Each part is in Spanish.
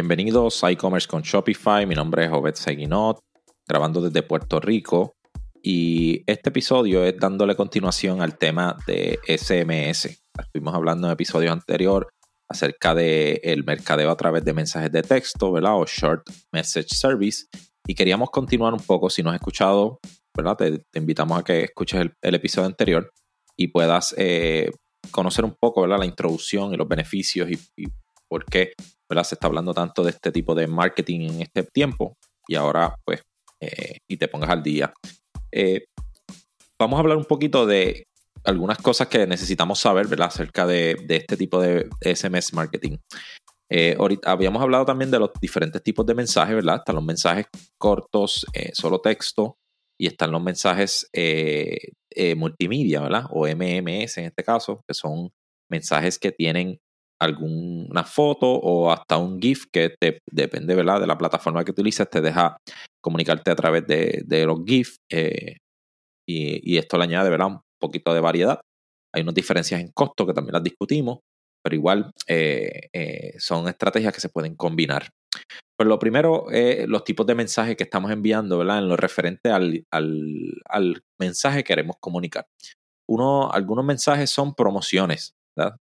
Bienvenidos a e-commerce con Shopify. Mi nombre es Obed Seguinot, grabando desde Puerto Rico. Y este episodio es dándole continuación al tema de SMS. Estuvimos hablando en el episodio anterior acerca del el mercadeo a través de mensajes de texto, ¿verdad? O Short Message Service. Y queríamos continuar un poco. Si no has escuchado, ¿verdad? Te, invitamos a que escuches el, episodio anterior y puedas eh, conocer un poco, ¿verdad? La introducción y los beneficios y por qué se está hablando tanto de este tipo de marketing en este tiempo y ahora pues eh, y te pongas al día. Eh, vamos a hablar un poquito de algunas cosas que necesitamos saber ¿verdad? acerca de, este tipo de SMS marketing. Eh, ahorita habíamos hablado también de los diferentes tipos de mensajes, ¿verdad? Están los mensajes cortos, solo texto, y están los mensajes multimedia, ¿verdad? O MMS en este caso, que son mensajes que tienen alguna foto o hasta un GIF que te, depende ¿verdad? de la plataforma que utilices, te deja comunicarte a través de, los GIF eh, y, esto le añade ¿verdad? un poquito de variedad. Hay unas diferencias en costo que también las discutimos, pero igual eh, eh, son estrategias que se pueden combinar. Pues lo primero, los tipos de mensajes que estamos enviando ¿verdad? en lo referente al, al, mensaje que queremos comunicar. Uno, algunos mensajes son promociones, ¿verdad?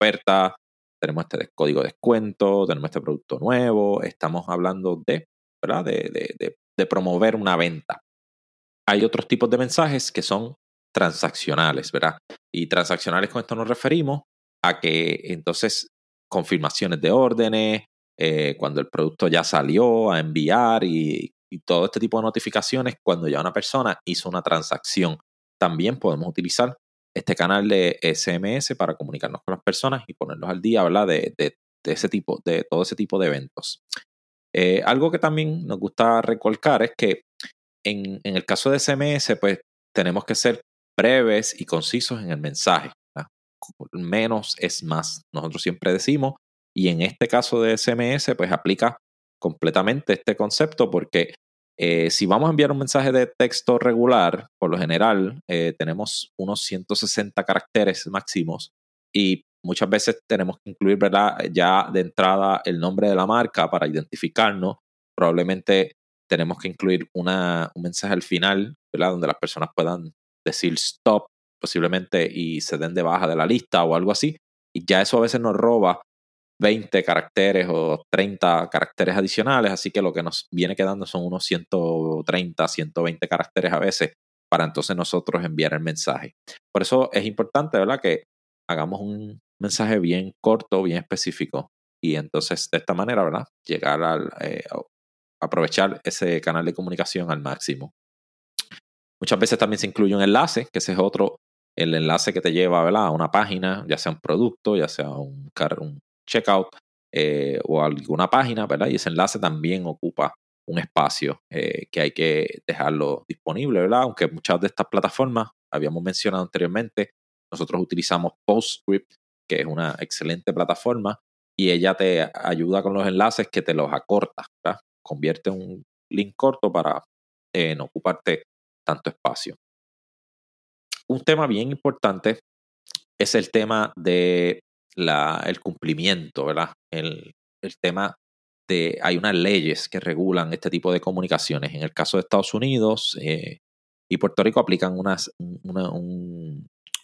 ofertas, tenemos este código de descuento, tenemos este producto nuevo, estamos hablando de, ¿verdad? De, de, promover una venta. Hay otros tipos de mensajes que son transaccionales, ¿verdad? Y transaccionales con esto nos referimos a que entonces confirmaciones de órdenes, eh, cuando el producto ya salió a enviar y, todo este tipo de notificaciones cuando ya una persona hizo una transacción. También podemos utilizar este canal de SMS para comunicarnos con las personas y ponerlos al día, ¿verdad? De, de, ese tipo, de todo ese tipo de eventos. Eh, algo que también nos gusta recalcar es que en, el caso de SMS, pues tenemos que ser breves y concisos en el mensaje. Menos es más. Nosotros siempre decimos, y en este caso de SMS, pues aplica completamente este concepto porque eh, si vamos a enviar un mensaje de texto regular, por lo general eh, tenemos unos 160 caracteres máximos y muchas veces tenemos que incluir ya de entrada el nombre de la marca para identificarnos. Probablemente tenemos que incluir un mensaje al final, ¿verdad? donde las personas puedan decir stop posiblemente y se den de baja de la lista o algo así. Y ya eso a veces nos roba 20 caracteres o 30 caracteres adicionales, así que lo que nos viene quedando son unos 130, 120 caracteres a veces para entonces nosotros enviar el mensaje. Por eso es importante, ¿verdad? Que hagamos un mensaje bien corto, bien específico y entonces de esta manera, ¿verdad? Llegar al eh, aprovechar ese canal de comunicación al máximo. Muchas veces también se incluye un enlace, que ese es otro, el enlace que te lleva ¿verdad? a una página, ya sea un producto, ya sea un, un checkout eh, o alguna página, ¿verdad? Y ese enlace también ocupa un espacio eh, que hay que dejarlo disponible, ¿verdad? Aunque muchas de estas plataformas, habíamos mencionado anteriormente, nosotros utilizamos PostScript, que es una excelente plataforma, y ella te ayuda con los enlaces que te los acorta, ¿verdad? Convierte un link corto para eh, no ocuparte tanto espacio. Un tema bien importante es el tema de el cumplimiento, ¿verdad? El, tema de, hay unas leyes que regulan este tipo de comunicaciones. En el caso de Estados Unidos eh, y Puerto Rico aplican unas,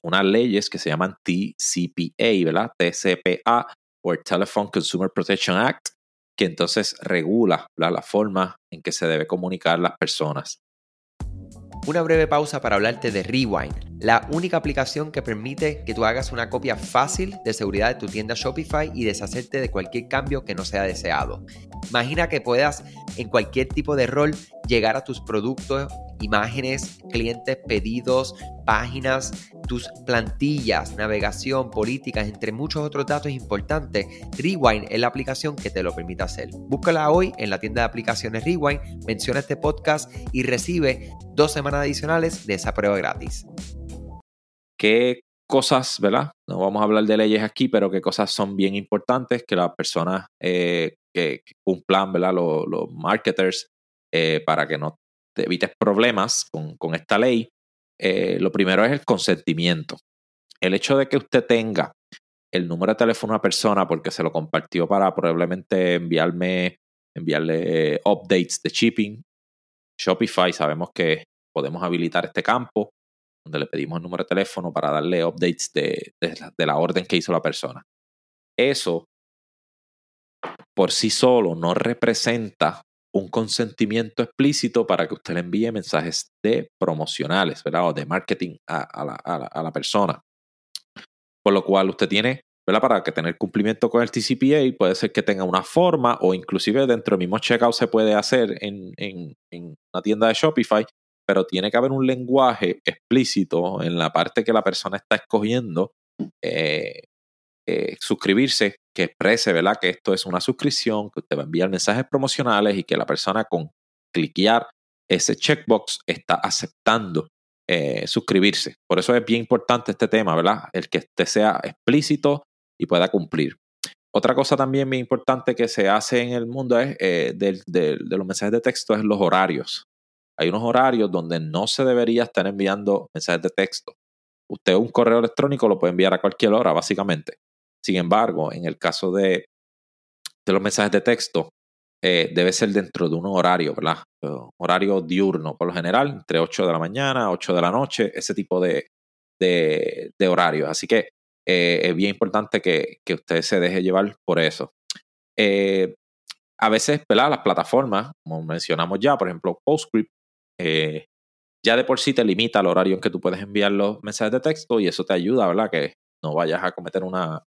unas leyes que se llaman TCPA, ¿verdad? TCPA o Telephone Consumer Protection Act, que entonces regula la forma en que se debe comunicar las personas. Una breve pausa para hablarte de Rewind, la única aplicación que permite que tú hagas una copia fácil de seguridad de tu tienda Shopify y deshacerte de cualquier cambio que no sea deseado. Imagina que puedas en cualquier tipo de rol llegar a tus productos, imágenes, clientes, pedidos, páginas, tus plantillas, navegación, políticas, entre muchos otros datos importantes, Rewind es la aplicación que te lo permite hacer. Búscala hoy en la tienda de aplicaciones Rewind, menciona este podcast y recibe dos semanas adicionales de esa prueba gratis. ¿Qué cosas, verdad? No vamos a hablar de leyes aquí, pero qué cosas son bien importantes que las personas eh, que, cumplan, ¿verdad? Los, marketers, eh, para que no te evites problemas con esta ley. Eh, lo primero es el consentimiento. El hecho de que usted tenga el número de teléfono a una persona porque se lo compartió para probablemente enviarme, enviarle updates de shipping. Shopify, sabemos que podemos habilitar este campo donde le pedimos el número de teléfono para darle updates de, de la orden que hizo la persona. Eso por sí solo no representa un consentimiento explícito para que usted le envíe mensajes de promocionales, ¿verdad? O de marketing a, la, persona. Por lo cual usted tiene, ¿verdad? Para que tener cumplimiento con el TCPA, puede ser que tenga una forma o inclusive dentro del mismo checkout se puede hacer en, en, una tienda de Shopify, pero tiene que haber un lenguaje explícito en la parte que la persona está escogiendo eh, eh, suscribirse que exprese, ¿verdad? Que esto es una suscripción, que usted va a enviar mensajes promocionales y que la persona con cliquear ese checkbox está aceptando eh, suscribirse. Por eso es bien importante este tema, ¿verdad? El que este sea explícito y pueda cumplir. Otra cosa también bien importante que se hace en el mundo es eh, de, los mensajes de texto es los horarios. Hay unos horarios donde no se debería estar enviando mensajes de texto. Usted un correo electrónico lo puede enviar a cualquier hora, básicamente. Sin embargo, en el caso de, los mensajes de texto, eh, debe ser dentro de un horario, ¿verdad? horario diurno, por lo general, entre 8 de la mañana, 8 de la noche, ese tipo de, de, horarios. Así que eh, es bien importante que, usted se deje llevar por eso. Eh, a veces, ¿verdad? Las plataformas, como mencionamos ya, por ejemplo, PostScript, ya de por sí te limita el horario en que tú puedes enviar los mensajes de texto y eso te ayuda, ¿verdad? Que no vayas a cometer una,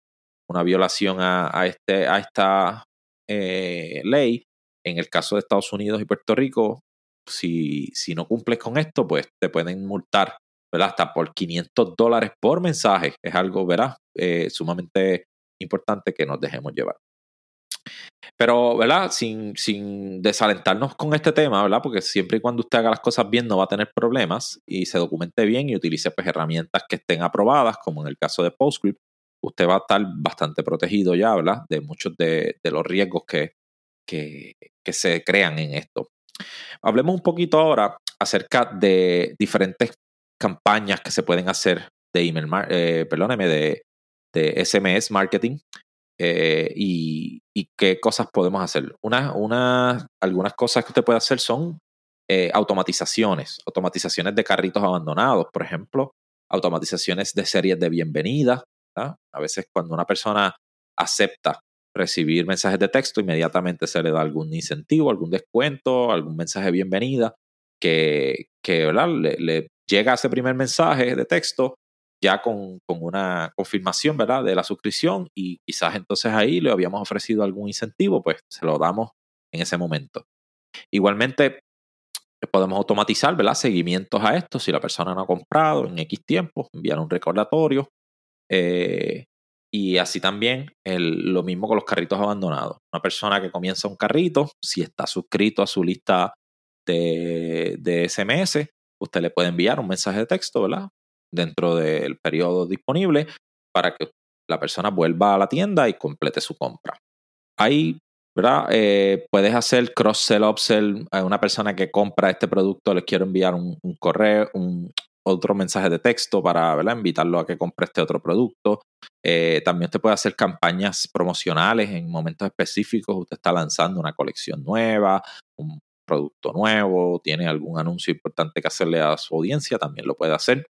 una violación a, este, a esta eh, ley. En el caso de Estados Unidos y Puerto Rico, si, si no cumples con esto, pues te pueden multar, ¿verdad? Hasta por 500 dólares por mensaje. Es algo, ¿verdad? Eh, sumamente importante que nos dejemos llevar. Pero, ¿verdad? Sin, sin desalentarnos con este tema, ¿verdad? Porque siempre y cuando usted haga las cosas bien no va a tener problemas y se documente bien y utilice pues, herramientas que estén aprobadas, como en el caso de PostScript, usted va a estar bastante protegido ya, ¿verdad? De muchos de, los riesgos que, que, se crean en esto. Hablemos un poquito ahora acerca de diferentes campañas que se pueden hacer de email, eh, perdóneme, de, de, SMS marketing eh, y, qué cosas podemos hacer. Una, una, algunas cosas que usted puede hacer son eh, automatizaciones, automatizaciones de carritos abandonados, por ejemplo, automatizaciones de series de a veces cuando una persona acepta recibir mensajes de texto, inmediatamente se le da algún incentivo, algún descuento, algún mensaje bienvenida que, que Le, llega ese primer mensaje de texto ya con, una confirmación ¿verdad? de la suscripción y quizás entonces ahí le habíamos ofrecido algún incentivo, pues se lo damos en ese momento. Igualmente, podemos automatizar ¿verdad? seguimientos a esto. Si la persona no ha comprado en X tiempo, enviar un recordatorio eh, y así también lo mismo con los carritos abandonados. Una persona que comienza un carrito, si está suscrito a su lista de, de SMS, usted le puede enviar un mensaje de texto, ¿verdad? Dentro del periodo disponible para que la persona vuelva a la tienda y complete su compra. Ahí, ¿verdad? Eh, puedes hacer cross-sell, upsell a una persona que compra este producto, le quiero enviar un, un correo, un, otro mensaje de texto para invitarlo a que compre este otro producto. Eh, también usted puede hacer campañas promocionales en momentos específicos. Usted está lanzando una colección nueva, un producto nuevo, tiene algún anuncio importante que hacerle a su audiencia, también lo puede hacer.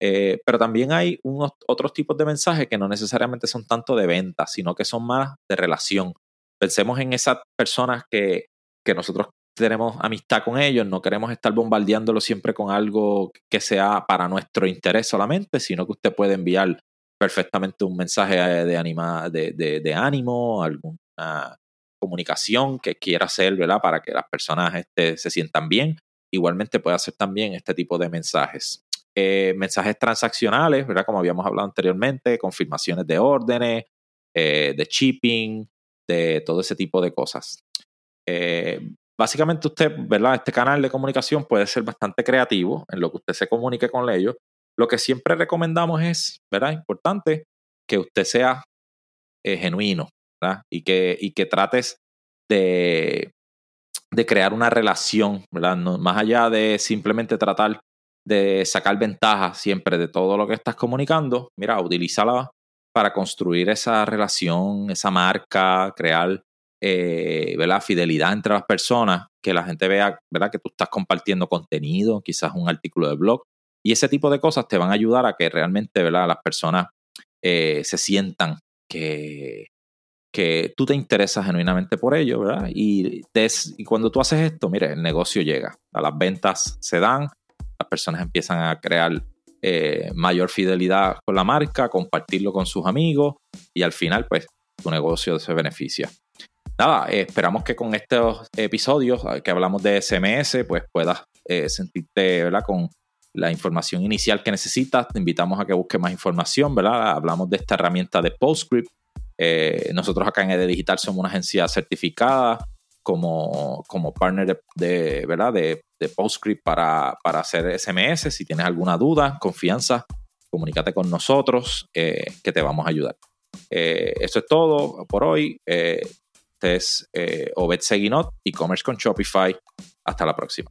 Eh, pero también hay otros tipos de mensajes que no necesariamente son tanto de venta, sino que son más de relación. Pensemos en esas personas que, que nosotros tenemos amistad con ellos, no queremos estar bombardeándolo siempre con algo que sea para nuestro interés solamente, sino que usted puede enviar perfectamente un mensaje de, anima, de, de, ánimo, alguna comunicación que quiera hacer, ¿verdad? Para que las personas este, se sientan bien. Igualmente puede hacer también este tipo de mensajes. Eh, mensajes transaccionales, ¿verdad? Como habíamos hablado anteriormente, confirmaciones de órdenes, eh, de shipping, de todo ese tipo de cosas. Eh, básicamente usted, ¿verdad? Este canal de comunicación puede ser bastante creativo en lo que usted se comunique con ellos. Lo que siempre recomendamos es, ¿verdad? Importante que usted sea eh, genuino, ¿verdad? Y que, y que trates de, de crear una relación, ¿verdad? más allá de simplemente tratar de sacar ventaja siempre de todo lo que estás comunicando, mira, utilízala para construir esa relación, esa marca, crear eh, fidelidad entre las personas, que la gente vea ¿verdad? que tú estás compartiendo contenido, quizás un artículo de blog. Y ese tipo de cosas te van a ayudar a que realmente ¿verdad? las personas eh, se sientan que, que tú te interesas genuinamente por ello, ¿verdad? Y, y cuando tú haces esto, mire, el negocio llega, a las ventas se dan, las personas empiezan a crear eh, mayor fidelidad con la marca, compartirlo con sus amigos y al final, pues, tu negocio se beneficia. Nada, eh, esperamos que con estos episodios que hablamos de SMS, pues puedas eh, sentirte, ¿verdad? Con la información inicial que necesitas. Te invitamos a que busques más información, ¿verdad? Hablamos de esta herramienta de PostScript eh, nosotros acá en ED Digital somos una agencia certificada como, como partner de, ¿verdad? de, PostScript para, para, hacer SMS. Si tienes alguna duda, confianza, comunícate con nosotros que te vamos a ayudar. Eso es todo por hoy. Este es Obed Seguinot, e-commerce con Shopify. Hasta la próxima.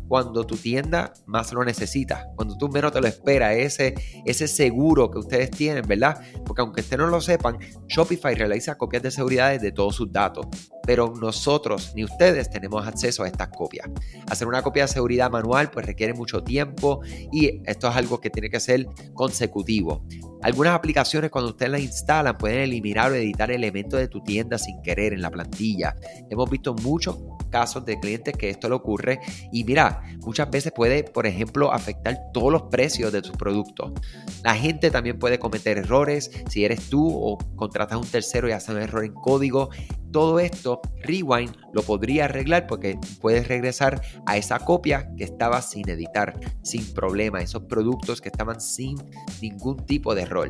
cuando tu tienda más lo necesita, cuando tú menos te lo esperas, ese, ese seguro que ustedes tienen, ¿verdad? Porque aunque ustedes no lo sepan, Shopify realiza copias de seguridad de todos sus datos, pero nosotros ni ustedes tenemos acceso a estas copias. Hacer una copia de seguridad manual pues requiere mucho tiempo y esto es algo que tiene que ser consecutivo. Algunas aplicaciones cuando ustedes las instalan pueden eliminar o editar elementos de tu tienda sin querer en la plantilla. Hemos visto muchos casos de clientes que esto le ocurre y mira, muchas veces puede, por ejemplo, afectar todos los precios de tus productos. La gente también puede cometer errores si eres tú o contratas a un tercero y hace un error en código. Todo esto, Rewind lo podría arreglar porque puedes regresar a esa copia que estaba sin editar, sin problema, esos productos que estaban sin ningún tipo de error.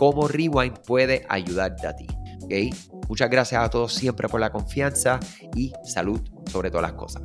cómo Rewind puede ayudarte a ti. ¿okay? Muchas gracias a todos siempre por la confianza y salud sobre todas las cosas.